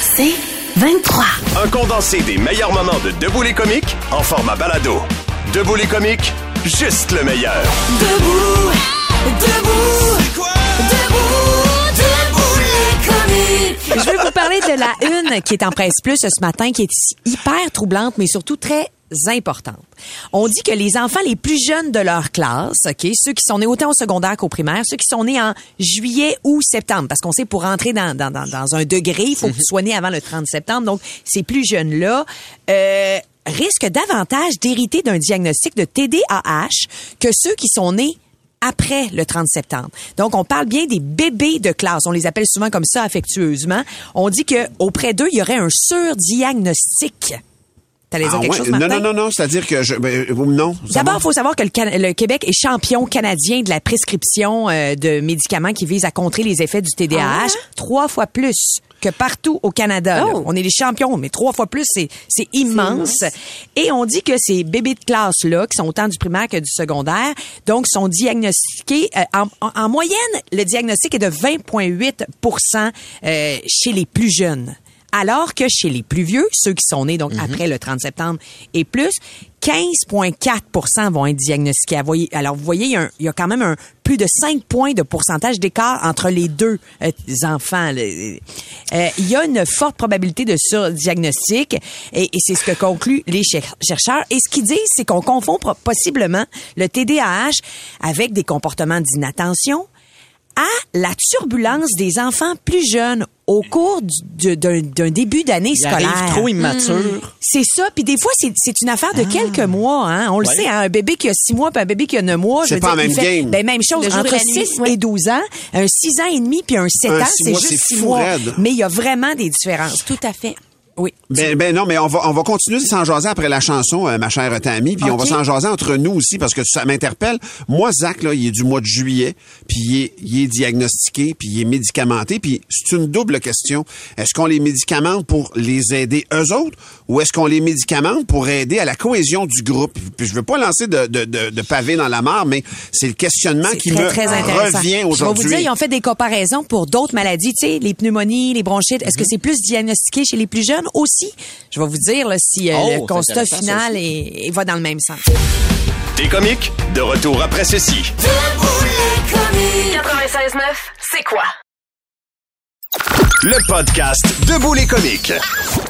C'est 23. Un condensé des meilleurs moments de Debout les comiques en format balado. Debout les comiques, juste le meilleur. Debout, debout, debout, debout les comiques. Je veux vous parler de la une qui est en presse plus ce matin, qui est hyper troublante, mais surtout très On dit que les enfants les plus jeunes de leur classe, ok, ceux qui sont nés autant au secondaire qu'au primaire, ceux qui sont nés en juillet ou septembre, parce qu'on sait pour rentrer dans, un degré, il faut que tu sois avant le 30 septembre. Donc, ces plus jeunes-là euh, risquent davantage d'hériter d'un diagnostic de TDAH que ceux qui sont nés après le 30 septembre. Donc, on parle bien des bébés de classe. On les appelle souvent comme ça affectueusement. On dit que auprès d'eux, il y aurait un surdiagnostic. T'allais dire Ah quelque ouais? chose, non, Martin? non, non, non, c'est-à-dire que je. Ben, euh, non. D'abord, il faut savoir que le, Can- le Québec est champion canadien de la prescription euh, de médicaments qui visent à contrer les effets du TDAH trois fois plus que partout au Canada. Oh. On est les champions, mais trois fois plus, c'est c'est immense. Et on dit que ces bébés de classe-là, qui sont autant du primaire que du secondaire, donc sont diagnostiqués, euh, en, en- en moyenne, le diagnostic est de 20,8% euh, chez les plus jeunes. Alors que chez les plus vieux, ceux qui sont nés donc après le 30 septembre et plus, 15,4% vont être diagnostiqués. Alors, vous voyez, il y, a un- il y a quand même un, plus de 5 points de pourcentage d'écart entre les deux euh, enfants. là. Euh, il y a une forte probabilité de surdiagnostic et, et c'est ce que concluent les cher- chercheurs. Et ce qu'ils disent, c'est qu'on confond possiblement le TDAH avec des comportements d'inattention, à la turbulence des enfants plus jeunes au cours d'un début d'année Il scolaire. arrive trop immature. C'est ça. Puis des fois, c'est une affaire de quelques mois. Hein. On le Ouais. sait, hein, un bébé qui a six mois puis un bébé qui a neuf mois. C'est pas dire, même fait- game. Ben, même chose. Entre la nuit, 6 ouais. et 12 ans, un 6 ans et demi puis un 7 Un ans, six c'est juste c'est 6 fou mois. raide. Mais il y a vraiment des différences. Tout à fait. Oui. Ben, ben non, mais on va, on va continuer de s'en jaser après la chanson, euh, ma chère Tammy, puis on va s'en jaser entre nous aussi parce que ça m'interpelle. Moi, Zach, là, il est du mois de juillet, puis il est, il est diagnostiqué, puis il est médicamenté, puis c'est une double question. Est-ce qu'on les médicamente pour les aider eux autres ou est-ce qu'on les médicamente pour aider à la cohésion du groupe? Puis je veux pas lancer de, de, de, de pavé dans la mare, mais c'est le questionnement qui très, me très revient Je vais vous aujourd'hui. dire, ils ont fait des comparaisons pour d'autres maladies, tu sais, les pneumonies, les bronchites. Est-ce Mhm. que c'est plus diagnostiqué chez les plus jeunes? Aussi? Je vais vous dire là, si euh, Oh, le constat final est, est- va dans le même sens. Des comiques, de retour après ceci. Debout les comiques. 96.9, c'est quoi? Le podcast Debout les comiques.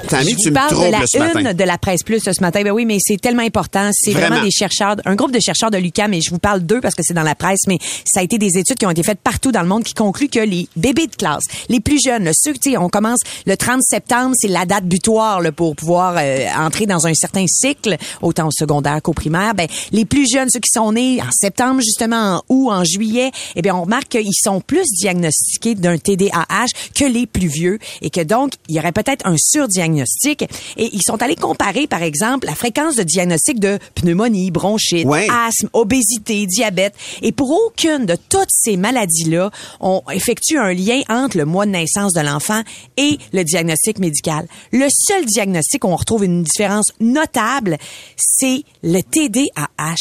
Tammy, tu vous me parle de la ce matin. une de la presse plus ce matin. Ben oui, mais c'est tellement important. C'est vraiment. Vraiment. des chercheurs, un groupe de chercheurs de l'UQAM, et je vous parle d'eux parce que c'est dans la presse, mais ça a été des études qui ont été faites partout dans le monde qui concluent que les bébés de classe, les plus jeunes, ceux, tu sais, on commence le 30 septembre, c'est la date butoir là, pour pouvoir euh, entrer dans un certain cycle, autant au secondaire qu'au primaire. Ben, les plus jeunes, ceux qui sont nés en septembre, justement, en août, en juillet, eh bien, on remarque qu'ils sont plus diagnostiqués d'un TDAH que les plus vieux et que donc, il y aurait peut-être un surdiagnostic. Et ils sont allés comparer, par exemple, la fréquence de diagnostic de pneumonie, bronchite, Ouais. asthme, obésité, diabète. Et pour aucune de toutes ces maladies-là, on effectue un lien entre le mois de naissance de l'enfant et le diagnostic médical. Le seul diagnostic où on retrouve une différence notable, c'est le TDAH.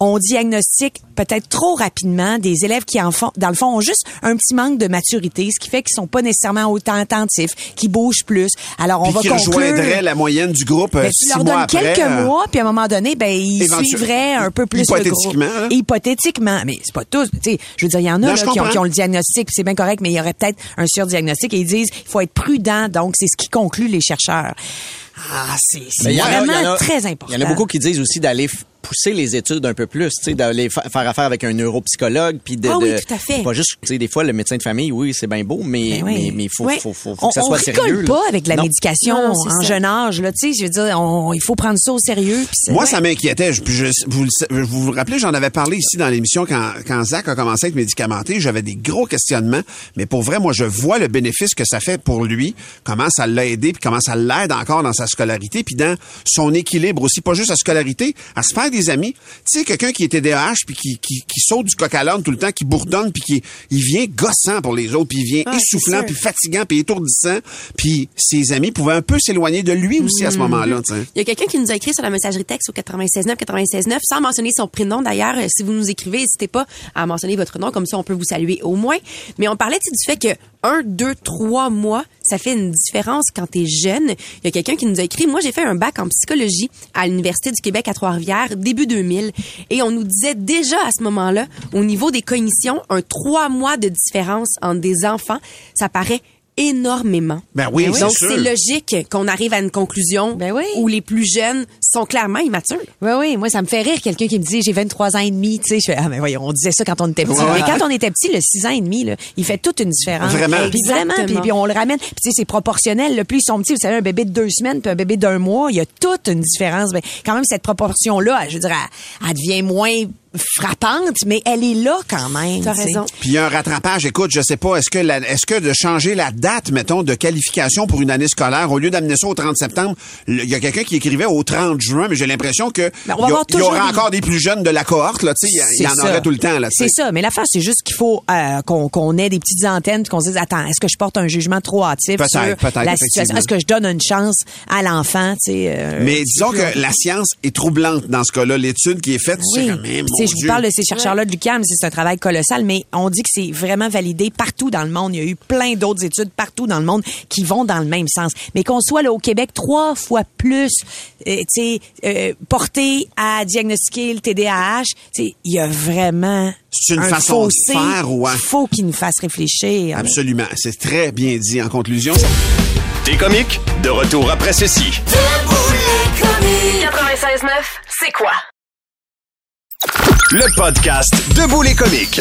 On diagnostique peut-être trop rapidement des élèves qui, en font, dans le fond, ont juste un petit manque de maturité, ce qui fait qu'ils sont pas nécessairement autant attentifs, qui bougent plus. Alors, on Puis va conclure... la moyenne du groupe euh, Ben, six tu leur mois après. quelques euh, mois, puis à un moment donné, ben ils suivraient un peu plus le groupe. Hypothétiquement, là. Hypothétiquement, mais c'est pas tous. Tu sais, je veux dire, il y en a Non, là, qui, ont, qui ont le diagnostic, c'est bien correct, mais il y aurait peut-être un surdiagnostic et ils disent il faut être prudent. Donc c'est ce qui conclut les chercheurs. Ah, c'est c'est Mais il y en a- vraiment a- très important. Il y en a beaucoup qui disent aussi d'aller pousser les études un peu plus, tu sais, d'aller fa- faire affaire avec un neuropsychologue, puis de, Ah oui, de- tout à fait. pas juste, tu sais, des fois le médecin de famille, oui, c'est bien beau, mais Ben oui. mais il faut, Ouais. faut, faut, faut on, que ça on soit rigole sérieux. là. pas avec la Non. médication Non, c'est en ça. jeune âge. Là, tu sais, je veux dire, on- il faut prendre ça au sérieux. Moi, ouais. ça m'inquiétait. Je- je- vous, vous vous rappelez, j'en avais parlé ici dans l'émission quand, quand Zach a commencé à être médicamenté. J'avais des gros questionnements. Mais pour vrai, moi, je vois le bénéfice que ça fait pour lui, comment ça l'a aidé, puis comment ça l'aide encore dans sa sa scolarité, puis dans son équilibre aussi, pas juste sa scolarité, à se faire des amis. Tu sais, quelqu'un qui est TDAH, puis qui, qui, qui saute du coq à l'âne tout le temps, qui bourdonne, puis qui il vient gossant pour les autres, puis il vient Ouais, essoufflant, puis fatigant, puis étourdissant, puis ses amis pouvaient un peu s'éloigner de lui aussi à ce moment-là. tu sais. Il y a quelqu'un qui nous a écrit sur la messagerie texte au 969 969 sans mentionner son prénom d'ailleurs. Si vous nous écrivez, n'hésitez pas à mentionner votre nom, comme ça on peut vous saluer au moins. Mais on parlait du fait que un, deux, trois mois, ça fait une différence quand t'es jeune. Il y a quelqu'un qui nous a écrit, moi j'ai fait un bac en psychologie à l'Université du Québec à Trois-Rivières, début 2000. Et on nous disait déjà à ce moment-là, au niveau des cognitions, un trois mois de différence entre des enfants, ça paraît énormément. Ben oui, c'est Donc c'est logique qu'on arrive à une conclusion Ben oui. où les plus jeunes sont clairement immatures. Oui, oui, moi, ça me fait rire quelqu'un qui me dit j'ai 23 ans et demi, tu sais, je fais ah mais voyons, on disait ça quand on était petit. Ouais. Mais quand on était petit, le 6 ans et demi là, il fait toute une différence. Vraiment. Puis vraiment, puis, on le ramène, puis tu sais c'est proportionnel, le plus ils sont petits, vous savez un bébé de deux semaines puis un bébé d'un mois, il y a toute une différence. Mais quand même cette proportion là, je veux dire elle, elle devient moins frappante, mais elle est là quand même. T'as raison. Puis il y a un rattrapage. Écoute, je sais pas, est-ce que la- est-ce que de changer la date, mettons, de qualification pour une année scolaire, au lieu d'amener ça au 30 septembre, il y a quelqu'un qui écrivait au 30 juin, mais j'ai l'impression que Ben, on va il y, y aura encore des plus jeunes de la cohorte, là, tu sais, il y en C'est aurait ça. tout le temps, là, tu C'est ça. Mais l'affaire, c'est juste qu'il faut euh, qu'on qu'on ait des petites antennes qu'on se dise, attends, est-ce que je porte un jugement trop hâtif sur la situation? Est-ce que je donne une chance à l'enfant? tu sais, euh, Mais disons que la science est troublante dans ce cas-là. L'étude qui est faite, c'est Oui. quand même, je vous parle de ces chercheurs-là de l'UQAM, c'est un travail colossal, mais on dit que c'est vraiment validé partout dans le monde. Il y a eu plein d'autres études partout dans le monde qui vont dans le même sens. Mais qu'on soit là au Québec trois fois plus, euh, tu sais, euh, porté à diagnostiquer le TDAH, tu sais, il y a vraiment C'est une un façon de faire, ouais. qu'il faut qu'il nous fasse réfléchir. Absolument. C'est très bien dit en conclusion. T'es comique? De retour après ceci. Debout les comiques. 96.9, c'est quoi? Le podcast Debout les comiques.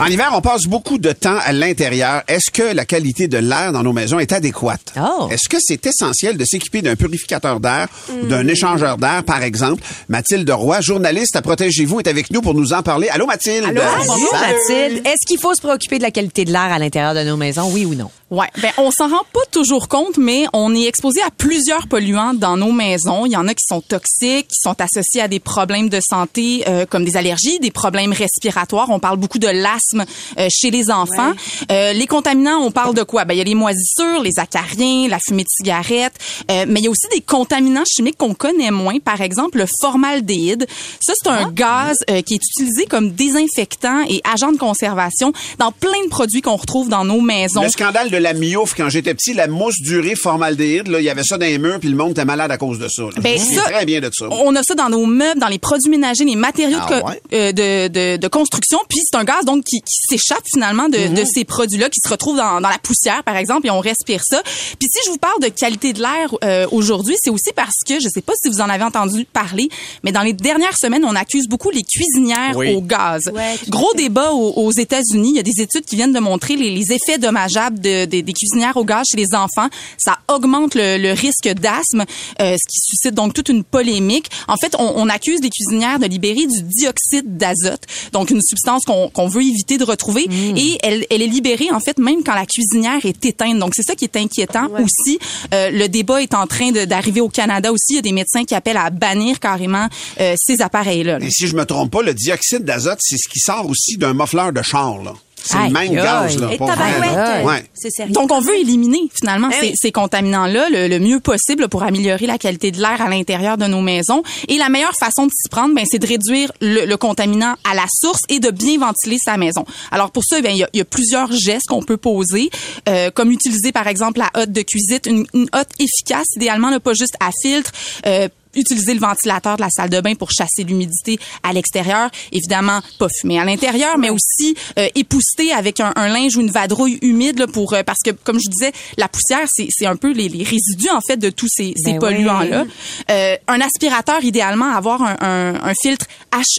En hiver, on passe beaucoup de temps à l'intérieur. Est-ce que la qualité de l'air dans nos maisons est adéquate? Oh. Est-ce que c'est essentiel de s'équiper d'un purificateur d'air ou d'un échangeur d'air, par exemple? Mathilde Roy, journaliste à Protégez-vous, est avec nous pour nous en parler. Allô, Mathilde? Allô, bonjour Mathilde. Est-ce qu'il faut se préoccuper de la qualité de l'air à l'intérieur de nos maisons, oui ou non? Ouais, ben on s'en rend pas toujours compte, mais on est exposé à plusieurs polluants dans nos maisons. Il y en a qui sont toxiques, qui sont associés à des problèmes de santé euh, comme des allergies, des problèmes respiratoires. On parle beaucoup de l'asthme euh, chez les enfants. Euh, les contaminants, on parle de quoi? Ben il y a les moisissures, les acariens, la fumée de cigarette, euh, mais il y a aussi des contaminants chimiques qu'on connaît moins. Par exemple, le formaldéhyde. Ça c'est un gaz euh, qui est utilisé comme désinfectant et agent de conservation dans plein de produits qu'on retrouve dans nos maisons. Le scandale de la miouf, quand j'étais petit, la mousse durée formaldéhyde, là, il y avait ça dans les murs, puis le monde était malade à cause de ça. là. Ben, ça- très bien de ça. On a ça dans nos meubles, dans les produits ménagers, les matériaux Ah de, co- ouais? euh, de, de, de construction. Puis c'est un gaz donc qui, qui s'échappe finalement de, de ces produits-là, qui se retrouvent dans, dans la poussière, par exemple, et on respire ça. Puis si je vous parle de qualité de l'air euh, aujourd'hui, c'est aussi parce que, je sais pas si vous en avez entendu parler, mais dans les dernières semaines, on accuse beaucoup les cuisinières Oui. au gaz. Ouais, Gros débat aux, aux États-Unis. Il y a des études qui viennent de montrer les, les effets dommageables de- de- des cuisinières au gaz chez les enfants. Ça augmente le, le risque d'asthme, euh, ce qui suscite donc toute une polémique. En fait, on, on accuse les cuisinières de libérer du dioxyde d'azote, donc une substance qu'on qu'on veut éviter de retrouver, et elle, elle est libérée en fait même quand la cuisinière est éteinte. Donc c'est ça qui est inquiétant aussi. Euh, le débat est en train d'arriver au Canada aussi. Il y a des médecins qui appellent à bannir carrément euh, ces appareils-là. là. Et si je me trompe pas, le dioxyde d'azote, c'est ce qui sort aussi d'un muffleur de char, là. C'est le Aïe, même aïe. gaz, là. Et pour vrai, tabarouette, là. Ouais. c'est sérieux. Donc, on veut éliminer finalement Ben ces, oui. ces contaminants-là le, le mieux possible pour améliorer la qualité de l'air à l'intérieur de nos maisons. Et la meilleure façon de s'y prendre, ben, c'est de réduire le, le contaminant à la source et de bien ventiler sa maison. Alors pour ça, ben, il y, a, il y a plusieurs gestes qu'on peut poser, euh, comme utiliser par exemple la hotte de cuisine, une, une hotte efficace, idéalement, là, pas juste à filtre. euh, utiliser le ventilateur de la salle de bain pour chasser l'humidité à l'extérieur. Évidemment, pas fumer à l'intérieur, mais aussi euh, épousseter avec un, un linge ou une vadrouille humide là, pour euh, parce que comme je disais, la poussière c'est c'est un peu les, les résidus en fait de tous ces, ces Ben polluants là. oui. un aspirateur idéalement avoir un, un, un filtre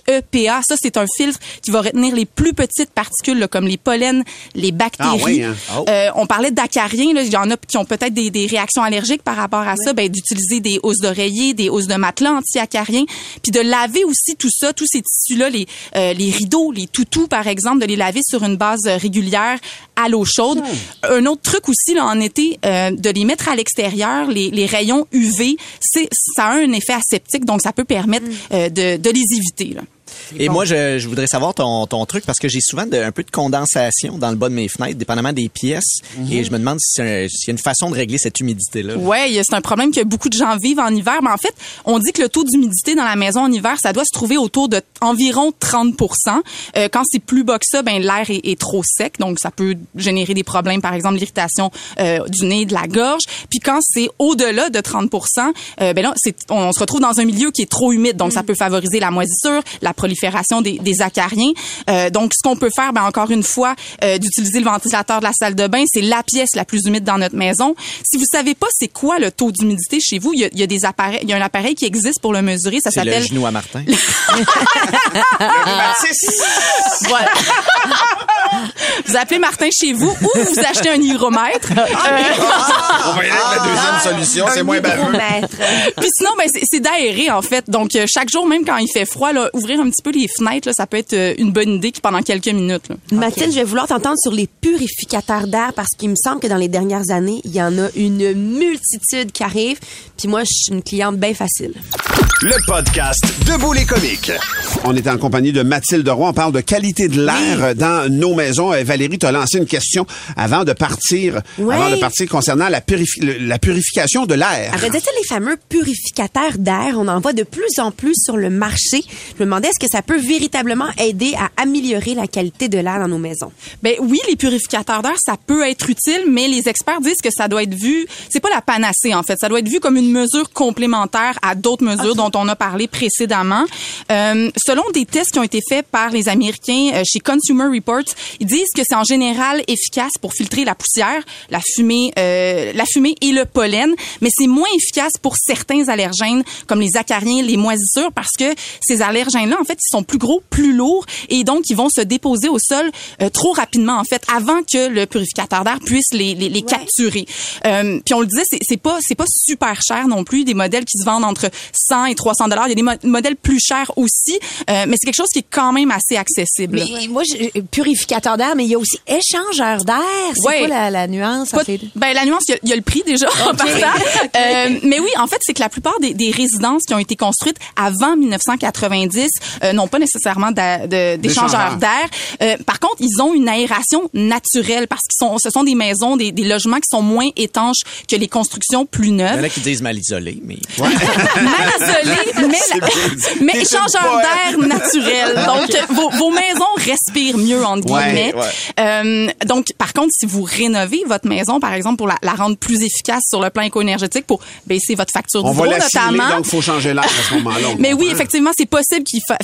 HEPA. Ça c'est un filtre qui va retenir les plus petites particules là, comme les pollens, les bactéries. Ah oui, hein? Oh. Euh, on parlait d'acariens, là, il y en a qui ont peut-être des, des réactions allergiques par rapport à ça, ben d'utiliser des housses d'oreiller, des housses de matelas anti-acariens, puis de laver aussi tout ça, tous ces tissus-là, les, euh, les rideaux, les toutous, par exemple, de les laver sur une base régulière à l'eau chaude. Un autre truc aussi, là, en été, euh, de les mettre à l'extérieur, les, les rayons UV, c'est, ça a un effet aseptique, donc ça peut permettre euh, de, de les éviter, là. Et moi, je, je voudrais savoir ton, ton truc parce que j'ai souvent de- un peu de condensation dans le bas de mes fenêtres, dépendamment des pièces. Et je me demande si s'il y a une façon de régler cette humidité-là. Ouais, c'est un problème que beaucoup de gens vivent en hiver. Mais en fait, on dit que le taux d'humidité dans la maison en hiver, ça doit se trouver autour de environ 30 Euh, Quand c'est plus bas que ça, ben l'air est, est trop sec, donc ça peut générer des problèmes, par exemple l'irritation euh, du nez, de la gorge. Puis quand c'est au-delà de 30 euh, ben là, on, on se retrouve dans un milieu qui est trop humide, donc ça peut favoriser la moisissure, la prolifération des, des acariens. Euh, donc, ce qu'on peut faire, ben encore une fois, euh, d'utiliser le ventilateur de la salle de bain, c'est la pièce la plus humide dans notre maison. Si vous savez pas c'est quoi le taux d'humidité chez vous, il y a, il y a des appareils, il y a un appareil qui existe pour le mesurer, ça C'est le s'appelle genou à Martin. voilà. vous appelez Martin chez vous ou vous achetez un hygromètre. Euh, On va y aller avec la deuxième solution, c'est moins baveux. Hygromètre. Puis sinon, ben, c'est- d'aérer, en fait. Donc, chaque jour, même quand il fait froid, là, ouvrir un petit peu les fenêtres, là, ça peut être euh, une bonne idée qui, pendant quelques minutes. Là. Mathilde, je vais vouloir t'entendre sur les purificateurs d'air parce qu'il me semble que dans les dernières années, il y en a une multitude qui arrivent. Puis moi, je suis une cliente bien facile. Le podcast Debout les comiques. On est en compagnie de Mathilde Roy. On parle de qualité de l'air dans nos maisons. Euh, Valérie, t'as lancé une question avant de partir, avant de partir concernant la, purifi- la purification de l'air. Sais, les fameux purificateurs d'air, on en voit de plus en plus sur le marché. Je me demandais est-ce que ça peut véritablement aider à améliorer la qualité de l'air dans nos maisons. Ben oui, les purificateurs d'air, ça peut être utile, mais les experts disent que ça doit être vu, c'est pas la panacée en fait, ça doit être vu comme une mesure complémentaire à d'autres mesures dont on a parlé précédemment. Euh, selon des tests qui ont été faits par les Américains euh, chez Consumer Reports, ils disent que c'est en général efficace pour filtrer la poussière, la fumée, euh, la fumée et le pollen, mais c'est moins efficace pour certains allergènes comme les acariens, les moisissures, parce que ces allergènes-là, en fait, sont plus gros, plus lourds, et donc ils vont se déposer au sol euh, trop rapidement, en fait, avant que le purificateur d'air puisse les, les, les capturer. Euh, puis on le disait, c'est c'est pas c'est pas super cher non plus, des modèles qui se vendent entre 100 et 300 dollars. Il y a des mo- modèles plus chers aussi, euh, mais c'est quelque chose qui est quand même assez accessible. Mais moi, je- purificateur d'air, mais il y a aussi échangeur d'air. C'est Ouais. quoi la, la nuance? Pas- ben, la nuance, il y a- il y, a le prix déjà en partant. Euh, mais oui, en fait, c'est que la plupart des, des résidences qui ont été construites avant 1990 euh, n'ont pas nécessairement d'échangeurs d'air. Euh, par contre, ils ont une aération naturelle parce qu'ils sont, ce sont des maisons, des, des logements qui sont moins étanches que les constructions plus Il y en neuves. a qui disent mal isolé, mais Mal isolés, mais, mais échangeurs d'air naturel. Donc, vos, vos maisons respirent mieux, entre Ouais, guillemets. ouais. Euh, donc, par contre, si vous rénovez votre maison, par exemple, pour la, la rendre plus efficace sur le plan éco-énergétique, pour baisser votre facture On va sciller, notamment. donc faut changer l'air à ce moment-là. Mais oui, effectivement, c'est possible qu'il fa-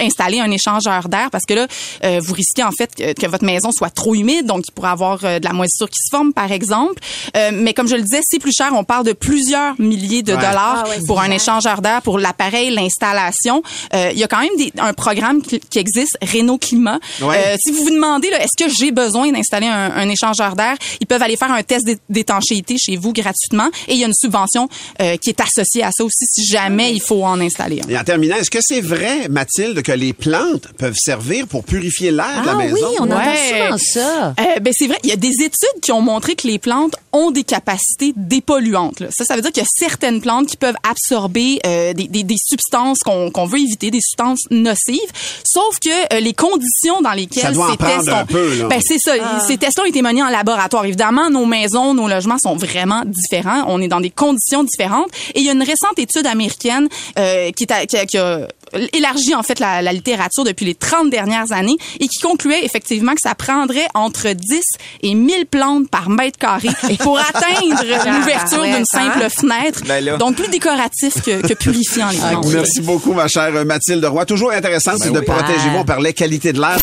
installer un échangeur d'air parce que là, euh, vous risquez en fait que, que votre maison soit trop humide, donc il pourrait avoir euh, de la moisissure qui se forme, par exemple. Euh, mais comme je le disais, c'est plus cher. On parle de plusieurs milliers de Ouais. dollars Ah ouais, pour un échangeur d'air, pour l'appareil, l'installation. Euh, Il y a quand même des- un programme qui, qui existe, Renault Climat. Ouais. Euh, si vous vous demandez, est-ce que j'ai besoin d'installer un, un échangeur d'air, ils peuvent aller faire un test d'é- d'étanchéité chez vous gratuitement et il y a une subvention euh, qui est associée à ça aussi si jamais il faut en installer un. Et en terminant, est-ce que c'est vrai, Mathilde, que les plantes peuvent servir pour purifier l'air de la Ah maison? oui, on entend Ouais. souvent ça. Euh, ben c'est vrai, il y a des études qui ont montré que les plantes ont des capacités dépolluantes. là. Ça, ça veut dire qu'il y a certaines plantes qui peuvent absorber euh, des, des, des substances qu'on veut éviter, des substances nocives. Sauf que euh, les conditions dans lesquelles Ça doit en ces tests ont- peu, là. ben c'est ça. Ces tests ont été menés en laboratoire. Évidemment, nos maisons, nos logements sont vraiment différents. On est dans des conditions différentes. Et il y a une récente étude américaine euh, qui, est à- qui a- qui a élargi en fait la, la littérature depuis les 30 dernières années et qui concluait effectivement que ça prendrait entre 10 et 1000 plantes par mètre carré pour atteindre l'ouverture ouais, d'une simple fenêtre. Ben. Donc plus décoratif que, que purifiant les plantes. Merci beaucoup, ma chère Mathilde Roy. Toujours intéressant Ben de oui. protéger vous. On parlait qualité de l'air.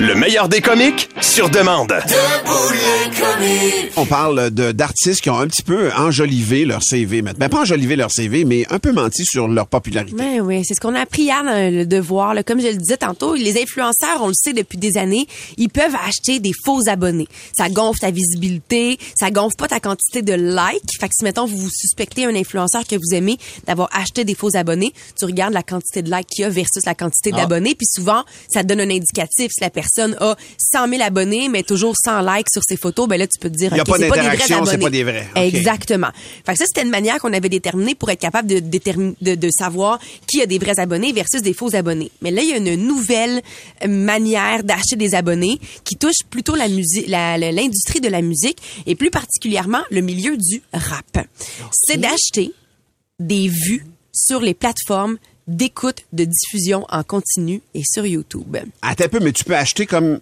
Le meilleur des comiques sur demande. Debout les comiques. On parle de d'artistes qui ont un petit peu enjolivé leur CV. maintenant. Ben, pas enjolivé leur CV, mais un peu menti sur leur popularité. Ben oui, c'est ce qu'on a appris hier dans le devoir. là. Comme je le disais tantôt, les influenceurs, on le sait depuis des années, ils peuvent acheter des faux abonnés. Ça gonfle ta visibilité, ça gonfle pas ta quantité de likes. Fait que si, mettons, vous vous suspectez un influenceur que vous aimez d'avoir acheté des faux abonnés, tu regardes la quantité de likes qu'il y a versus la quantité d'abonnés. Puis souvent, ça te donne un indicatif. Si la personne a 100 000 abonnés, mais toujours 100 likes sur ses photos, ben là, tu peux te dire, Il y a OK, pas c'est pas des vrais d'interaction, c'est abonnés. pas des vrais. OK. Exactement. Fait que ça, c'était une manière qu'on avait déterminée pour être capable de, de, de savoir qui a des vrais abonnés versus des faux abonnés. Mais là, il y a une nouvelle manière d'acheter des abonnés qui touche plutôt la musique, l'industrie de la musique et plus particulièrement le milieu du rap. C'est d'acheter des vues sur les plateformes d'écoute, de diffusion en continu et sur YouTube. Attends un peu, mais tu peux acheter comme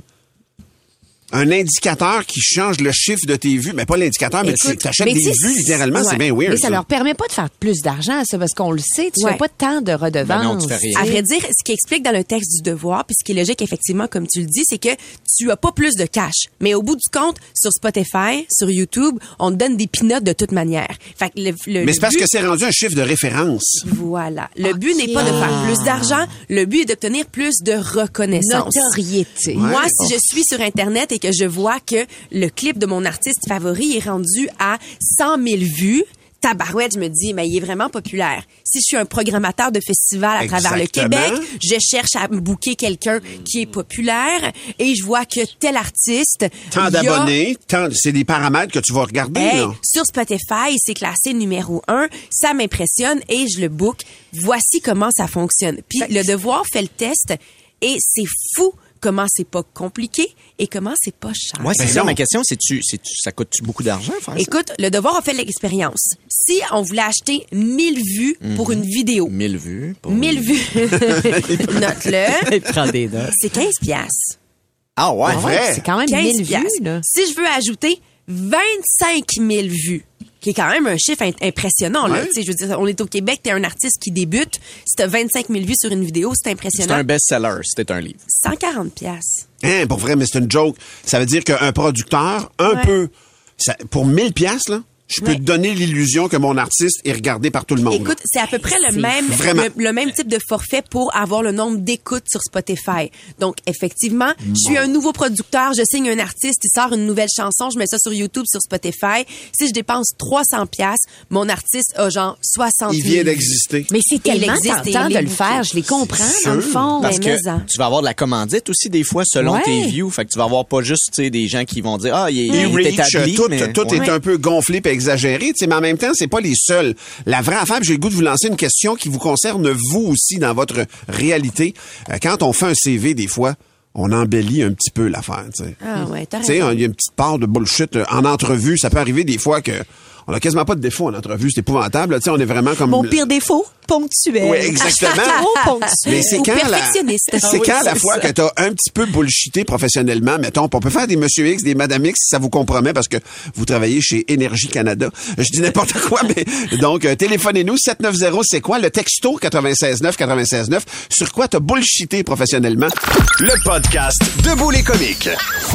un indicateur qui change le chiffre de tes vues. Mais pas l'indicateur, mais tu Écoute, achètes mais des tu vues littéralement. ouais. C'est bien weird. Mais ça leur permet pas de faire plus d'argent, ça, parce qu'on le sait, tu Ouais. fais pas tant de redevances. Ben non, tu fais rien. À vrai dire, ce qui explique dans le texte du devoir, puis ce qui est logique effectivement, comme tu le dis, c'est que tu as pas plus de cash. Mais au bout du compte, sur Spotify, sur YouTube, on te donne des pinottes de toute manière. Fait que le, le- Mais c'est parce but- que c'est rendu un chiffre de référence. Voilà. Le but n'est pas de faire plus d'argent. Le but est d'obtenir plus de reconnaissance. Notoriété. Moi, si je suis sur Internet et que je vois que le clip de mon artiste favori est rendu à 100 000 vues, tabarouette, je me dis, mais il est vraiment populaire. Si je suis un programmateur de festival à travers le. Québec, je cherche à booker quelqu'un qui est populaire et je vois que tel artiste... Tant a- d'abonnés, c'est des paramètres que tu vas regarder. Hey, là. sur Spotify, c'est classé numéro un. Ça m'impressionne et je le book. Voici comment ça fonctionne. Puis le devoir fait le test et c'est fou comment c'est pas compliqué et comment c'est pas cher. Moi, c'est Ben ça ma question, c'est tu, c'est tu, ça coûte beaucoup d'argent? Écoute, le devoir a fait l'expérience. Si on voulait acheter 1000 vues pour une vidéo, 1000 vues. pour- 1000 vues, note-le, prend des notes. c'est 15 piastres. Ah ouais, Ah vrai? ouais, c'est quand même 15 1000 vues, piastres. là. Si je veux ajouter 25 000 vues, qui est quand même un chiffre impressionnant, là. Ouais. Tu je veux dire, on est au Québec, t'es un artiste qui débute. Si t'as 25 000 vues sur une vidéo, c'est C'est impressionnant. un best-seller, c'était un livre. 140 piastres. Hein, pour vrai, mais c'est une joke. Ça veut dire qu'un producteur, un Ouais. peu, ça- pour 1000 pièces là, je peux Ouais. te donner l'illusion que mon artiste est regardé par tout le monde. Écoute, c'est à peu près le même, le, le même type de forfait pour avoir le nombre d'écoutes sur Spotify. Donc, effectivement, je suis un nouveau producteur, je signe un artiste, il sort une nouvelle chanson, je mets ça sur YouTube, sur Spotify. Si je dépense 300 pièces, mon artiste a genre 60 il 000 vient vues. d'exister. Mais c'est il tellement tentant il de le faire. Je les comprends, dans le fond. Parce Mais que mais tu vas avoir de la commandite aussi des fois selon Ouais. tes views. Fait que tu vas avoir pas juste tu sais, des gens qui vont dire ah il, est- il établi. tout, mais- tout Ouais. est un peu gonflé exagéré, tu sais, mais en même temps, c'est pas les seuls. La vraie affaire, j'ai le goût de vous lancer une question qui vous concerne vous aussi dans votre réalité. Euh, Quand on fait un CV, des fois, on embellit un petit peu l'affaire, tu sais. Ah ouais, t'as raison. il y a une petite part de bullshit euh, en entrevue. Ça peut arriver des fois que on a quasiment pas de défaut en entrevue. C'est épouvantable. sais, on est vraiment comme... Mon pire défaut, ponctuel. Oui, exactement. Trop ponctuel. Mais c'est Ou quand la, perfectionniste. c'est Ah oui, quand la c'est fois ça. que t'as un petit peu bullshité professionnellement, mettons, on peut faire des Monsieur X, des Madame X si ça vous compromet parce que vous travaillez chez Énergie Canada. Je dis n'importe quoi, mais donc euh, téléphonez-nous 790 c'est quoi le texto 969 969 sur quoi t'as bullshité professionnellement? Le podcast Debout les comiques.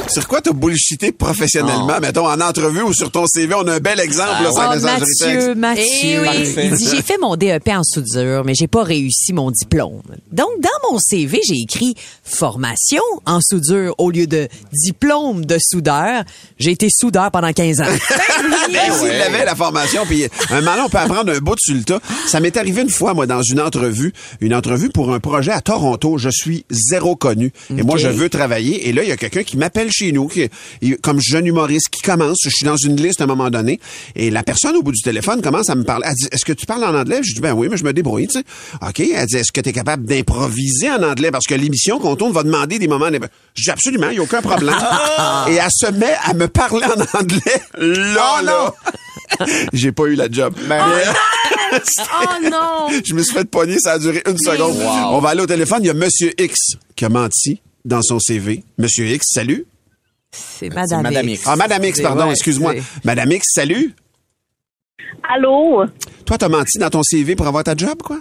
Sur quoi t'as bullshité professionnellement, mettons en entrevue ou sur ton CV, on a un bel exemple Ah là, Oh, Mathieu. Mathieu. Eh oui. Il dit, j'ai fait mon DEP en soudure, mais j'ai pas réussi mon diplôme. Donc, dans mon CV, j'ai écrit formation en soudure au lieu de diplôme de soudeur. J'ai été soudeur pendant 15 ans. Ben, s'il avait la formation, puis un malin, on peut apprendre un bout sur le tas. Ça m'est arrivé une fois, moi, dans une entrevue, une entrevue pour un projet à Toronto. Je suis zéro connu. Et moi, je veux travailler. Et là, il y a quelqu'un qui m'appelle chez nous, qui, il- comme jeune humoriste, qui commence. Je suis dans une liste à un moment donné. Et la personne au bout du téléphone commence à me parler. Elle dit, est-ce que tu parles en anglais? Je dis, ben oui, mais je me débrouille, tu sais. OK? Elle dit, est-ce que tu es capable d'improviser en anglais? Parce que l'émission qu'on tourne va demander des moments. Je dis, absolument, il n'y a aucun problème. Et elle se met à me parler en anglais. Là, là. J'ai pas eu la job. Mais- Oh non! je me suis fait pogner, ça a duré une seconde. On va aller au téléphone. Il y a Monsieur X qui a menti dans son CV. Monsieur X, salut. C'est Madame, Madame X. Ah, Madame X, pardon, excuse-moi. Madame X, salut. Allô? Toi, t'as menti dans ton CV pour avoir ta job, quoi?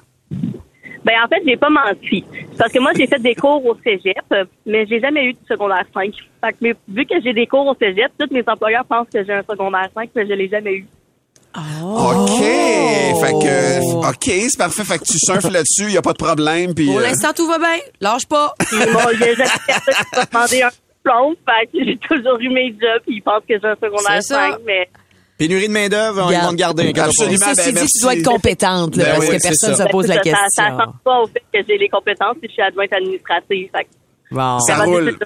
Ben en fait, j'ai pas menti. Parce que moi, j'ai fait des cours au cégep, mais j'ai jamais eu de secondaire 5. Fait que, mais vu que j'ai des cours au cégep, tous mes employeurs pensent que j'ai un secondaire 5, mais je l'ai jamais eu. OK. Fait que, OK, c'est parfait. Fait que tu surfes là-dessus, il n'y a pas de problème. Puis, Pour euh, l'instant, tout va bien. Lâche pas. Bon, j'ai jamais personne qui m'a demandé un diplôme, fait que j'ai toujours eu mes jobs, puis ils pensent que j'ai un secondaire C'est ça. 5, mais Pénurie de main-d'œuvre, vont te garder. pas. Absolument. Ceci ben, dit, merci. tu dois être compétente, là, Ben parce oui, que personne ça. se pose la ça, question. ça, ça change pas au fait que j'ai les compétences, puis je suis adjointe administrative. Fait Bon. Ça capable roule.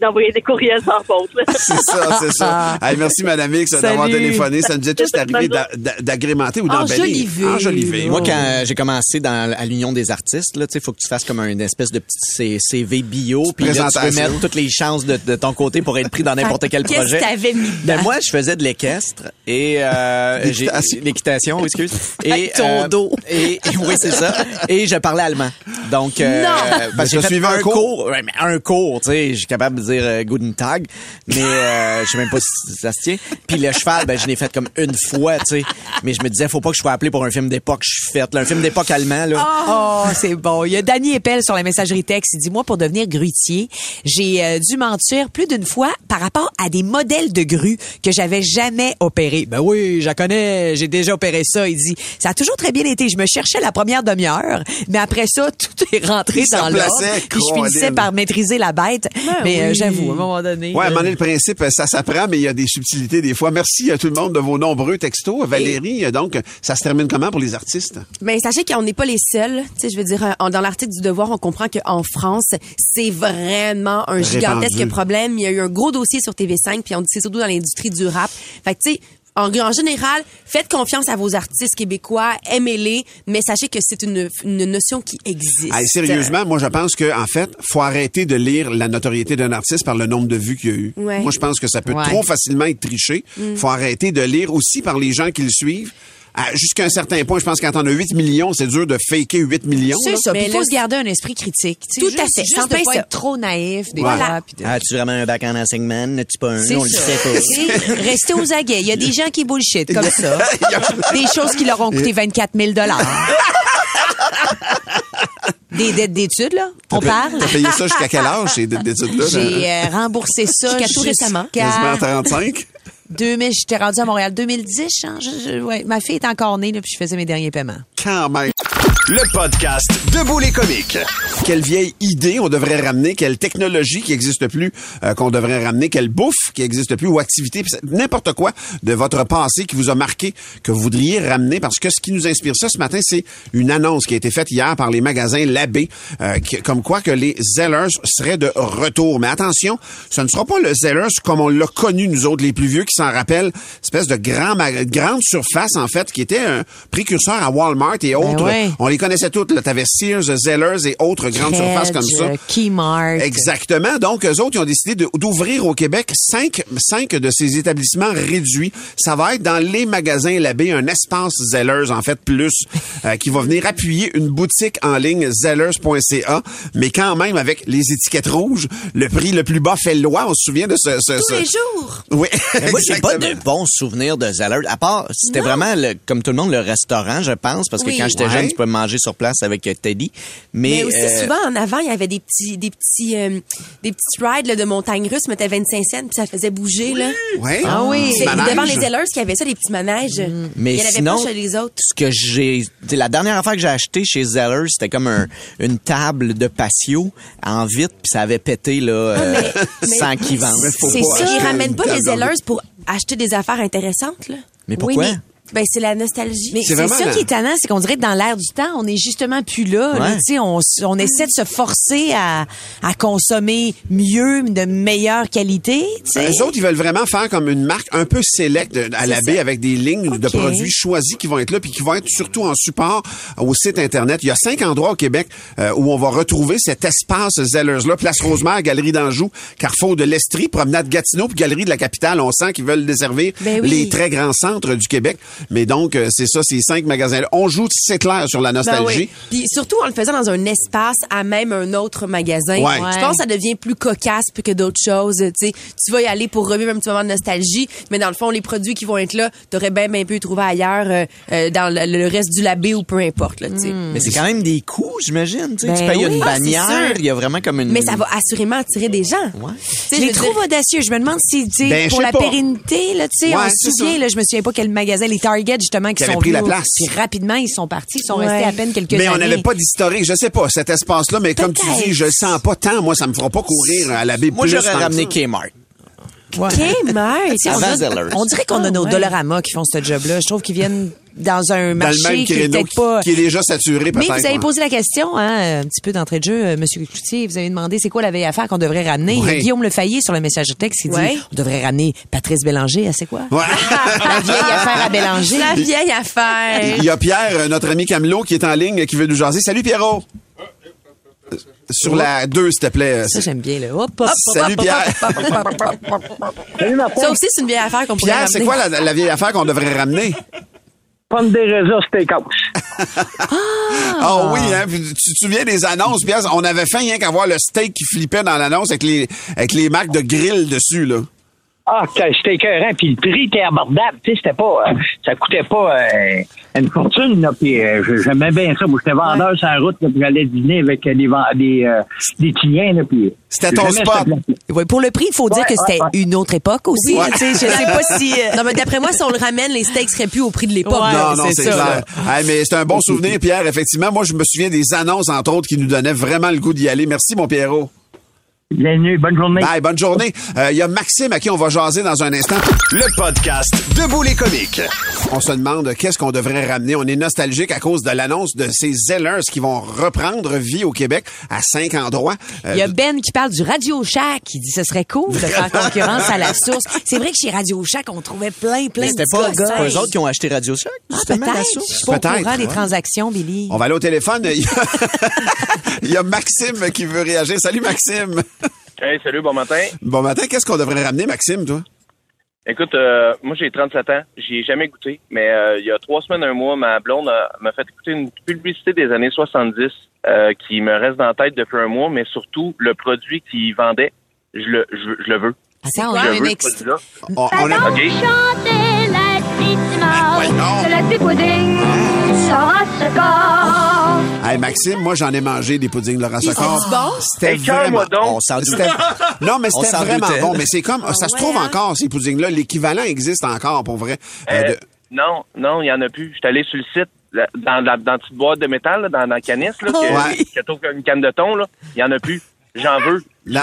d'envoyer des courriels sans faute. là. C'est ça, c'est ça. Hey, merci, Madame X, d'avoir téléphoné. Ça nous est tous arrivé d'a- d'a- d'agrémenter ou d'embellir. Enjoliver. Moi, quand j'ai commencé dans, à l'Union des artistes, là, tu sais, faut que tu fasses comme une espèce de petit CV bio, puis là, tu peux mettre toutes les chances de, de ton côté pour être pris dans n'importe quel Qu'est-ce projet. que t'avais mis Ben moi, je faisais de l'équestre et euh, j'ai- L'équitation. l'équitation, oui, excuse. Et Avec ton euh, dos. Et oui, c'est ça. Et je parlais allemand. Donc, euh, Non! parce Mais que t'as j'ai fait un cours? cours. Ouais, mais un cours, tu sais, je suis capable de dire euh, Guten Tag, mais euh, je sais même pas si ça se tient. Puis le cheval, ben je l'ai fait comme une fois, tu sais. Mais je me disais, faut pas que je sois appelé pour un film d'époque. Je suis faite, là, un film d'époque allemand, là. Oh, c'est bon. Il y a Danny Eppel sur la messagerie texte. Il dit, moi, pour devenir grutier, j'ai euh, dû mentir plus d'une fois par rapport à des modèles de grues que j'avais jamais opérés. Ben oui, je connais, j'ai déjà opéré ça. Il dit, ça a toujours très bien été. Je me cherchais la première demi-heure, mais après ça, tout est rentré Il dans l'ordre. Puis je finissais par maîtriser la bête. mais euh, oui. j'avoue, à un moment donné... Ouais, à un euh, moment donné, le principe, ça s'apprend, mais il y a des subtilités des fois. Merci à tout le monde de vos nombreux textos. Valérie, donc, ça se termine comment pour les artistes? Ben sachez qu'on n'est pas les seuls. Tu sais, je veux dire, en- dans l'article du Devoir, on comprend qu'en France, c'est vraiment un gigantesque Répandu. problème. Il y a eu un gros dossier sur TV5, puis on dit c'est surtout dans l'industrie du rap. Fait que tu sais. En, en général, faites confiance à vos artistes québécois, aimez-les, mais sachez que c'est une, une notion qui existe. Sérieusement, moi, je pense que en fait, faut arrêter de lire la notoriété d'un artiste par le nombre de vues qu'il a eu. Ouais. Moi, je pense que ça peut Ouais. trop facilement être triché. Faut arrêter de lire aussi par les gens qui le suivent. À- Jusqu'à un certain point, je pense que quand on a 8 millions, c'est dur de faker 8 millions. C'est ça. Il faut là, se garder un esprit critique. Tu sais, Tout à fait, Juste sans de pas être trop naïf des Voilà. fois. puis de- As-tu vraiment un bac en enseignement? N'as-tu pas un? On le sait pas. Restez aux aguets. Il y a des gens qui bullshit comme ça. Des choses qui leur ont coûté 24 000 Des dettes d'études, là? On parle? T'as payé ça jusqu'à quel âge, ces études-là? J'ai euh, remboursé ça Jusqu'à tout récemment. Quasiment Jusqu'à 35? 2000, j'étais rendue à Montréal 2010. hein, je- je- ouais, ma fille est encore née, là, puis je faisais mes derniers paiements. Quand même. Le podcast Debout les comiques. Quelle vieille idée on devrait ramener, quelle technologie qui n'existe plus euh, qu'on devrait ramener, quelle bouffe qui n'existe plus ou activité, n'importe quoi de votre passé qui vous a marqué, que vous voudriez ramener, parce que ce qui nous inspire ça ce matin, c'est une annonce qui a été faite hier par les magasins Labbé, euh, comme quoi que les Zellers seraient de retour. Mais attention, ce ne sera pas le Zellers comme on l'a connu nous autres, les plus vieux, qui s'en rappellent, espèce de grand grande surface en fait, qui était un précurseur à Walmart et autres. ouais. On les connaissait toutes. Là, t'avais Sears, Zellers et autres grandes surfaces comme ça. Exactement. Donc, eux autres, ils ont décidé d'ouvrir au Québec cinq, cinq de ces établissements réduits. Ça va être dans les magasins Labbé, un espace Zellers, en fait, plus, euh, qui va venir appuyer une boutique en ligne, zellers.ca, mais quand même avec les étiquettes rouges, le prix le plus bas fait loi. On se souvient de ce... ce- Tous ce- les jours. Oui, Mais moi, j'ai pas de bons souvenirs de Zeller. À part, c'était vraiment, le- comme tout le monde, le restaurant, je pense, parce que Oui. quand j'étais Ouais. jeune, tu peux manger sur place avec euh, Teddy. Mais, Mais aussi, euh, souvent, en avant, il y avait des petits, des petits, euh, des petits rides là, de montagne russe, mettais 25 cents, puis ça faisait bouger, là. Ouais. Ah oui. Devant les Zellers qui avaient ça, des petits manèges. Mais il y en avait sinon, pas chez les autres. ce que j'ai, la dernière affaire que j'ai acheté chez Zeller, c'était comme un, une table de patio en vitre, puis ça avait pété là, euh, mais- sans qu'ils vendent. C'est ça, ils ramènent pas les Zellers pour acheter des affaires intéressantes, là. Mais pourquoi? Oui, mais- Ben, c'est la nostalgie. Mais C'est ça la- qui est étonnant, c'est qu'on dirait que dans l'air du temps, on est justement plus là. là. Ouais. Tu sais, on, on essaie de se forcer à, à consommer mieux, de meilleure qualité. tu sais. Eux autres, ils veulent vraiment faire comme une marque un peu select de- à la baie avec des lignes de produits choisis qui vont être là puis qui vont être surtout en support au site Internet. Il y a cinq endroits au Québec euh, où on va retrouver cet espace Zellers-là. Place Rosemère, Galerie d'Anjou, Carrefour de l'Estrie, Promenade Gatineau puis Galerie de la Capitale. On sent qu'ils veulent desservir Ben oui. les très grands centres du Québec. Mais donc, euh, c'est ça, ces cinq magasins-là. On joue, c'est clair, sur la Ben nostalgie. oui. Puis surtout en le faisant dans un espace à même un autre magasin. Ouais. Je pense que ça devient plus cocasse que d'autres choses. Tu sais, tu vas y aller pour revivre un petit moment de nostalgie, mais dans le fond, les produits qui vont être là, t'aurais bien bien pu les trouver ailleurs, euh, euh, dans le, le reste du labé ou peu importe. Là, tu sais. Mais c'est quand même des coûts, j'imagine. Tu sais, Ben tu payes oui. une bannière, il y a vraiment comme une... Mais ça va assurément attirer des gens. Ouais. Tu sais, Je les trouve dire- audacieux. Je me demande si, tu sais, Ben, pour la pas. pérennité, là, tu sais, Ouais, on se souvient, là, je me souviens pas quel magasin, les Target, justement, qui, Qui sont pris la place. Puis rapidement, ils sont partis, ils sont Ouais. restés à peine quelques Mais années. on n'avait pas d'historique, je sais pas, cet espace-là, mais comme tu dis, je le sens pas tant, moi, ça me fera pas courir à la baie Moi, j'aurais ramené. Kmart. Ouais. Kmart? On, a- on dirait qu'on a nos ouais. Dollarama qui font ce job-là. Je trouve qu'ils viennent dans un Dans le marché même qui est créneau peut-être pas... qui est déjà saturé, Mais vous avez posé la question, hein, un petit peu d'entrée de jeu, euh, Monsieur Cloutier, vous avez demandé c'est quoi la vieille affaire qu'on devrait ramener. Oui. Guillaume Lefayet sur le message de texte qui dit on devrait ramener Patrice Bélanger, c'est quoi? Ouais. La vieille affaire à Bélanger. La vieille affaire. Il y a Pierre, euh, notre ami Camelot, qui est en ligne, qui veut nous jaser. Salut, Pierrot! Sur la 2, s'il te plaît. Ça, j'aime bien, là. Hop, Salut, hop, Pierre. Ça aussi, c'est une vieille affaire qu'on pourrait Pierre, c'est ramener. quoi la, la vieille affaire qu'on devrait ramener? Des raisins steakhouse. Ah oui, hein? puis Tu te souviens des annonces, Pierre? On avait fait rien qu'à voir le steak qui flippait dans l'annonce avec les, avec les marques de grill dessus, là. Ah, c'était écœurant, puis le prix était abordable. Tu sais, c'était pas... euh, ça coûtait pas euh, une fortune, là, puis euh, je- j'aimais bien ça. Moi, j'étais vendeur sur la route, là, puis j'allais dîner avec des, des, euh, des clients, là, puis... C'était ton place-là. Ouais, pour le prix, il faut dire Ouais, que c'était ouais, ouais. une autre époque aussi. Tu sais, Je sais pas si... euh, Non, mais d'après moi, si on le ramène, les steaks seraient plus au prix de l'époque. Ouais. non, non, c'est c'est ça, clair. Hey, mais c'est un bon souvenir, Pierre, effectivement. Moi, je me souviens des annonces, entre autres, qui nous donnaient vraiment le goût d'y aller. Merci, mon Pierrot. Bienvenue, bonne journée. Bye, bonne journée. Euh, Il y a Maxime à qui on va jaser dans un instant. Le podcast Debout les comiques. On se demande qu'est-ce qu'on devrait ramener. On est nostalgique à cause de l'annonce de ces Zellers qui vont reprendre vie au Québec à cinq endroits. Euh, Il y a Ben qui parle du Radio Shack, qui dit ce serait cool de faire concurrence à la source. C'est vrai que chez Radio Shack, on trouvait plein, plein Mais de c'était pas, pas eux autres qui ont acheté Radio Shack, Ah, peut-être. source? Je suis pas au Peut-être, courant des ouais. transactions, Billy. On va aller au téléphone. Il y, a... Il y a Maxime qui veut réagir. Salut, Maxime. Hey, salut, bon matin. Bon matin, qu'est-ce qu'on devrait ramener, Maxime, toi? Écoute, euh, moi j'ai 37 ans, j'y ai jamais goûté, mais euh, il y a trois semaines, un mois, ma blonde m'a fait écouter une publicité des années 70 euh, qui me reste dans la tête depuis un mois, mais surtout le produit qu'il vendait, je le, je, le veux. Attends, on je a un extrait. On, on a... OK? De la petite pudding. Hey, Maxime, moi, j'en ai mangé des puddings Laurent Socor. bons? C'était vraiment... donc. On s'en C'était- Non, mais c'était vraiment doutait. bon. Mais c'est comme... Ça se trouve encore, ces puddings-là. L'équivalent existe encore, pour vrai. Euh, Euh, de- Non, non, il y en a plus. Je suis allé sur le site, dans, la, dans la petite boîte de métal, là, dans, dans la canisse, là, que, Ouais. une canne de thon, là. Il y en a plus. J'en veux. Je La-.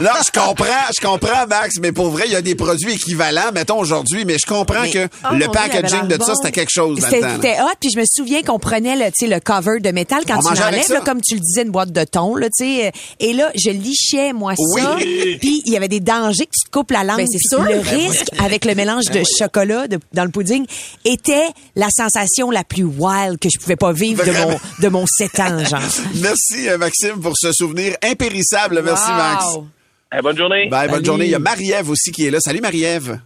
Là, je comprends, je comprends, Max, mais pour vrai, il y a des produits équivalents, mettons aujourd'hui, mais je comprends Mais- que Oh, le packaging de ça, c'était quelque chose dans le C'était temps. là. c'était hot, puis je me souviens qu'on prenait le, tu sais, le cover de métal quand On tu l'enlèves, comme tu le disais, une boîte de thon, là, tu sais. Et là, je lichais, moi, ça. Oui. Puis il y avait des dangers que tu te coupes la langue. Ben, c'est sûr. Le Ben risque avec le mélange de chocolat de- dans le pudding était la sensation la plus wild que je pouvais pas vivre de mon, de mon 7 ans, genre. Merci, euh, Maxime, pour ce souvenir impérissable. Merci, Max. Eh, bonne journée. Bye, bonne Salut. journée. Il y a Marie-Ève aussi qui est là. Salut, Marie-Ève.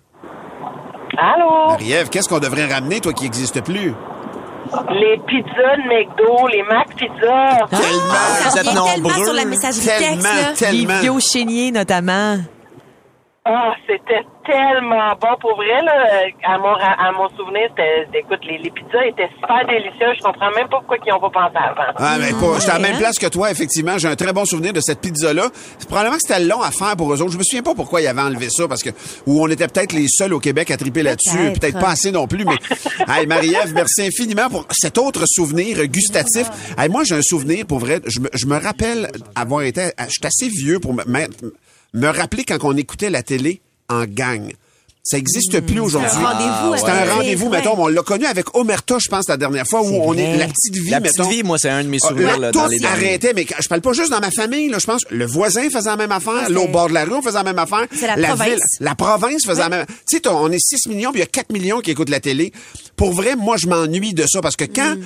Allô? Marie-Ève, qu'est-ce qu'on devrait ramener, toi, qui n'existe plus? Les pizzas de McDo, les Mac Pizza. Ah, vous êtes revient tellement nombreux. sur la messagerie texte, Tellement, là. tellement. Chénier, notamment. Ah, c'était tellement bon pour vrai, là. À mon, à mon souvenir, c'était, écoute, les, les pizzas étaient super délicieuses. Je comprends même pas pourquoi ils ont pas pensé avant. Ah, mais pas. J'étais à la même hein? place que toi, effectivement. J'ai un très bon souvenir de cette pizza-là. C'est probablement que c'était long à faire pour eux autres. Je me souviens pas pourquoi ils avaient enlevé ça, parce que, ou on était peut-être les seuls au Québec à triper là-dessus. Peut-être. Peut-être pas assez non plus, mais, hey, Marie-Ève, merci infiniment pour cet autre souvenir gustatif. Hey, moi, j'ai un souvenir, pour vrai. Je me, je me rappelle avoir été, je suis assez vieux pour me, me, me rappeler quand on écoutait la télé en gang. Ça existe plus aujourd'hui. un rendez-vous C'est un rendez-vous, Ouais. mettons. On l'a connu avec Omerta, je pense, la dernière fois, où C'est on est la petite vie, La petite mettons. vie, moi, c'est un de mes Ah, souvenirs, là, dans les arrêtait, mais je parle pas juste dans ma famille, là, je pense. Le voisin faisait la même affaire, là, au bord de la rue, on faisait la même affaire. C'est la province. ville, la province faisait la même. Tu sais, on est 6 millions, puis il y a 4 millions qui écoutent la télé. Pour vrai, moi, je m'ennuie de ça parce que quand Mm.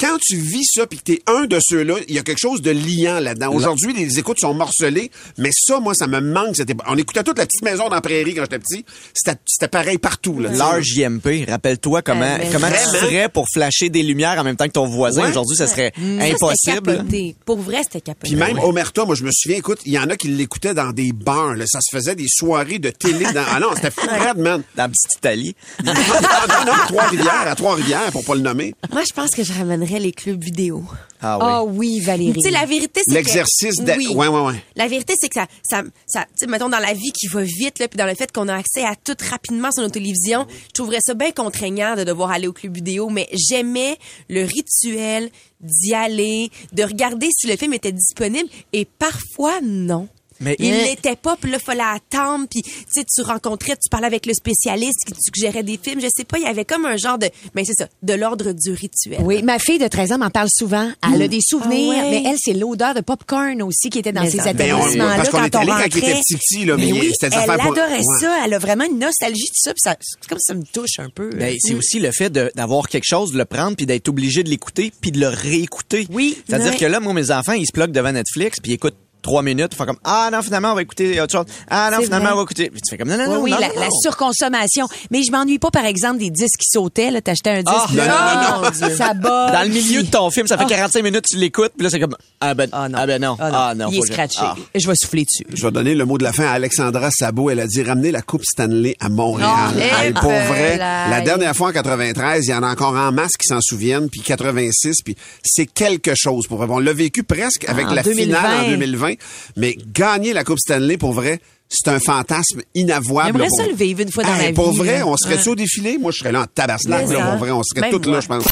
Quand tu vis ça puis que t'es un de ceux-là, il y a quelque chose de liant là-dedans. Aujourd'hui, les écoutes sont morcelées, mais ça, moi, ça me manque. C'était- On écoutait toute la petite maison dans la prairie quand j'étais petit. C'était pareil partout. L'heure JMP, rappelle-toi comment, Euh, comment tu ferais pour flasher des lumières en même temps que ton voisin. Ouais. Aujourd'hui, ça serait impossible. capoté. Pour vrai, c'était capoté. Puis même Omerta, moi, je me souviens, écoute, il y en a qui l'écoutaient dans des bars. Là. Ça se faisait des soirées de télé. Dans... Ah non, c'était fou, raide, man. Dans la petite Italie. non, non, non, Trois-Rivières, à Trois-Rivières, pour pas le nommer. Moi, je pense que je ramènerais les clubs vidéo. Ah oui. Ah oui, Valérie. Tu sais, la vérité, c'est que... L'exercice de- Oui. ouais, ouais, ouais. La vérité, c'est que ça, ça, ça tu sais, mettons, dans la vie qui va vite, là, puis dans le fait qu'on a accès à tout rapidement sur nos télévisions, je trouverais ça bien contraignant de devoir aller au club vidéo, mais j'aimais le rituel d'y aller, de regarder si le film était disponible, et parfois, non. Mais- il l'était pas, puis là, fallait attendre, puis tu sais, tu rencontrais, tu parlais avec le spécialiste qui te suggérait des films, je sais pas, il y avait comme un genre de, ben c'est ça, de l'ordre du rituel. Oui, ma fille de 13 ans m'en parle souvent. Elle a des souvenirs, Ah ouais. mais elle, c'est l'odeur de popcorn aussi qui était dans Mais on- établissements-là parce qu'on quand est on allé quand il rentrait. était petit, petit, là, mais Mais il- oui, c'était elle pour- adorait Ouais. ça. Elle a vraiment une nostalgie de ça. puis ça c'est comme ça me touche un peu. Ben, c'est aussi le fait d'avoir quelque chose, de le prendre, puis d'être obligé de l'écouter, puis de le réécouter. Oui. C'est-à-dire que là, moi, mes enfants, ils se bloquent devant Netflix, puis ils écoutent trois minutes, font comme Ah non, finalement, on va écouter autre chose. Ah non, finalement, vrai. on va écouter. Puis tu fais comme Non, non, Oui, non. oui, non, la, non, la non. surconsommation. Mais je m'ennuie pas, par exemple, des disques qui sautaient. Là, t'achetais un disque. Ah, là, non, non, mon Dieu, Ça bat. Dans le milieu de ton film, ça fait Ah. 45 minutes, tu l'écoutes, puis là, c'est comme Ah ben, Ah non. ah ben non. Ah non. Il est scratché. Ah. Je vais souffler dessus. Je vais donner le mot de la fin à Alexandra Sabot. Elle a dit ramener la Coupe Stanley à Montréal. Oh, eh, pour vrai, là, la dernière fois en 93, il y en a encore en masse qui s'en souviennent, puis 86, puis c'est quelque chose pour vrai. On l'a vécu presque avec En la 2020. finale en 2020, mais gagner la Coupe Stanley pour vrai, c'est un fantasme inavouable. J'aimerais ça le vivre une fois dans Hey, Pour vie, vrai, là. on serait-tu Ouais. au défilé? Moi, je serais là en tabaslac. Pour vrai, on serait toutes là, je pense.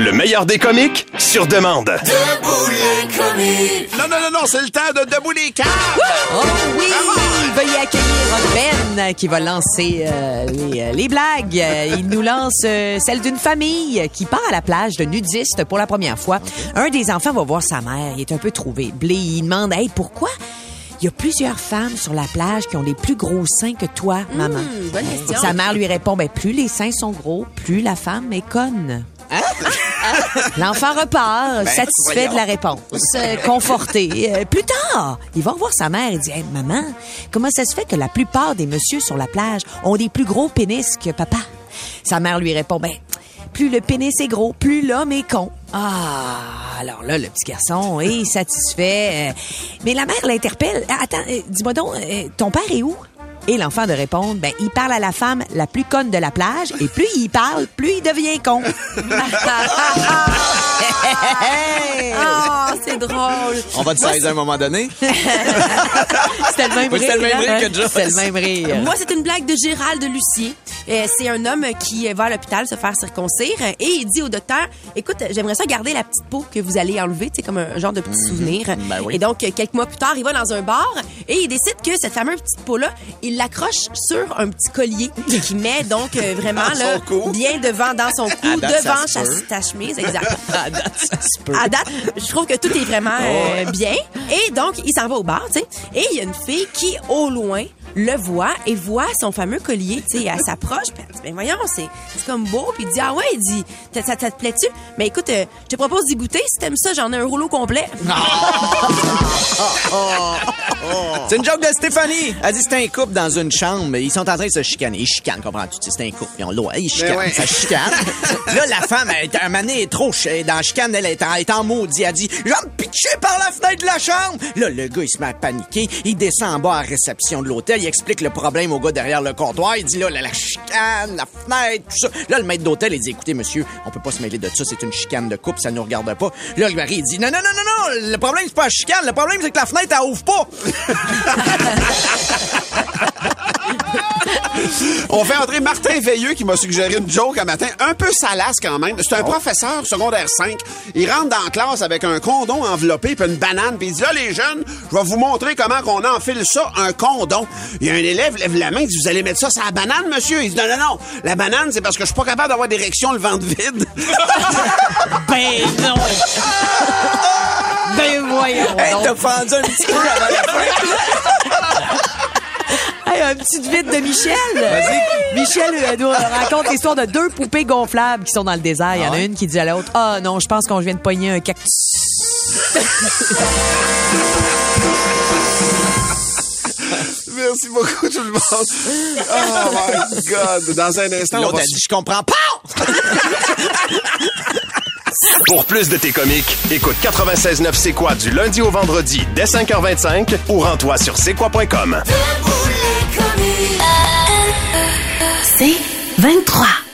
Le meilleur des comiques sur demande. Non, non, non, non, c'est le temps de debout les câbles! Oh oui! Veuillez accueillir Ben qui va lancer euh, les, euh, les blagues. Euh, Il nous lance euh, celle d'une famille qui part à la plage de nudistes pour la première fois. Un des enfants va voir sa mère. Il est un peu trouvé. Blé, il demande Hey, pourquoi il y a plusieurs femmes sur la plage qui ont des plus gros seins que toi, maman? Hmm, bonne question. Sa mère lui répond ben, Plus les seins sont gros, plus la femme est conne. L'enfant repart, satisfait de la réponse, euh, conforté. Euh, plus tard, il va voir sa mère et dit Hey, Maman, comment ça se fait que la plupart des messieurs sur la plage ont des plus gros pénis que papa? Sa mère lui répond Ben, plus le pénis est gros, plus l'homme est con. Ah, alors là, le petit garçon est satisfait. Euh, mais la mère l'interpelle. Attends, dis-moi donc, ton père est où? Et l'enfant de répondre, ben, il parle à la femme la plus conne de la plage, et plus il parle, plus il devient con. Ah, c'est drôle. On va te saisir à un moment donné. C'était le même Oui, rire. c'était le même rire hein? C'était le même rire. Moi, c'est une blague de Gérald Lucier. Euh, c'est un homme qui va à l'hôpital se faire circoncire euh, et il dit au docteur Écoute, j'aimerais ça garder la petite peau que vous allez enlever, tu sais, comme un genre de petit souvenir. Ben oui. Et donc, quelques mois plus tard, il va dans un bar et il décide que cette fameuse petite peau-là, il l'accroche sur un petit collier qu'il met donc euh, vraiment là, cou. bien devant dans son cou, devant sa, ta chemise, exact. À date. À date, je trouve que tout est vraiment euh, bien. Et donc, il s'en va au bar, tu sais. Et il y a une fille qui, au loin, le voit et voit son fameux collier, tu sais. Elle s'approche, puis elle dit, ben voyons, c'est c'est comme beau. Puis il dit, ah ouais, il dit, ça, ça, ça te plaît-tu? Mais écoute, euh, je te propose d'y goûter. Si t'aimes ça, j'en ai un rouleau complet. C'est une joke de Stéphanie. Elle dit c'est un couple dans une chambre. Ils sont en train de se chicaner. Ils chicanent, comprends-tu? C'est un couple. Ils ont l'eau. Ils chicanent. ouais. Ça chicane. là, la femme, elle, est- un elle est trop dans la chicane. Elle est en, elle est en maudit. Elle dit Je vais me pitcher par la fenêtre de la chambre. Là, le gars, il se met à paniquer. Il descend en bas à la réception de l'hôtel. Il explique le problème au gars derrière le comptoir. Il dit là, la, la chicane, la fenêtre, tout ça. Là, le maître d'hôtel, il dit Écoutez, monsieur, on peut pas se mêler de ça. C'est une chicane de couple. Ça nous regarde pas. Là, le mari, il dit Non, non, non, non, non. Le problème, c'est pas la chicane. Le problème, c'est que la fenêtre, elle ouvre pas. On fait entrer Martin Veilleux qui m'a suggéré une joke un matin, un peu salace quand même. C'est un professeur secondaire 5. Il rentre dans la classe avec un condom enveloppé puis une banane puis il dit là les jeunes, je vais vous montrer comment qu'on enfile ça un condom. Il y a un élève lève la main, il dit vous allez mettre ça sur la banane monsieur? Il dit non non non, la banane c'est parce que je suis pas capable d'avoir d'érection le ventre vide. Ben non! ben voyons Hey, t'as fendu un petit peu avant la fin. Hey, un petit vide de Michel. Michel euh, nous raconte l'histoire de deux poupées gonflables qui sont dans le désert. Il y en a une qui dit à l'autre, ah non, je pense qu'on vient de pogner un cactus. Merci beaucoup, tout le monde. Oh my God. Dans un instant, on L'autre va... a dit, je comprends pas! Pour plus de tes comiques, écoute 96.9 C'est quoi du lundi au vendredi dès 5h25 ou rends-toi sur c'est quoi.com. C'est 23.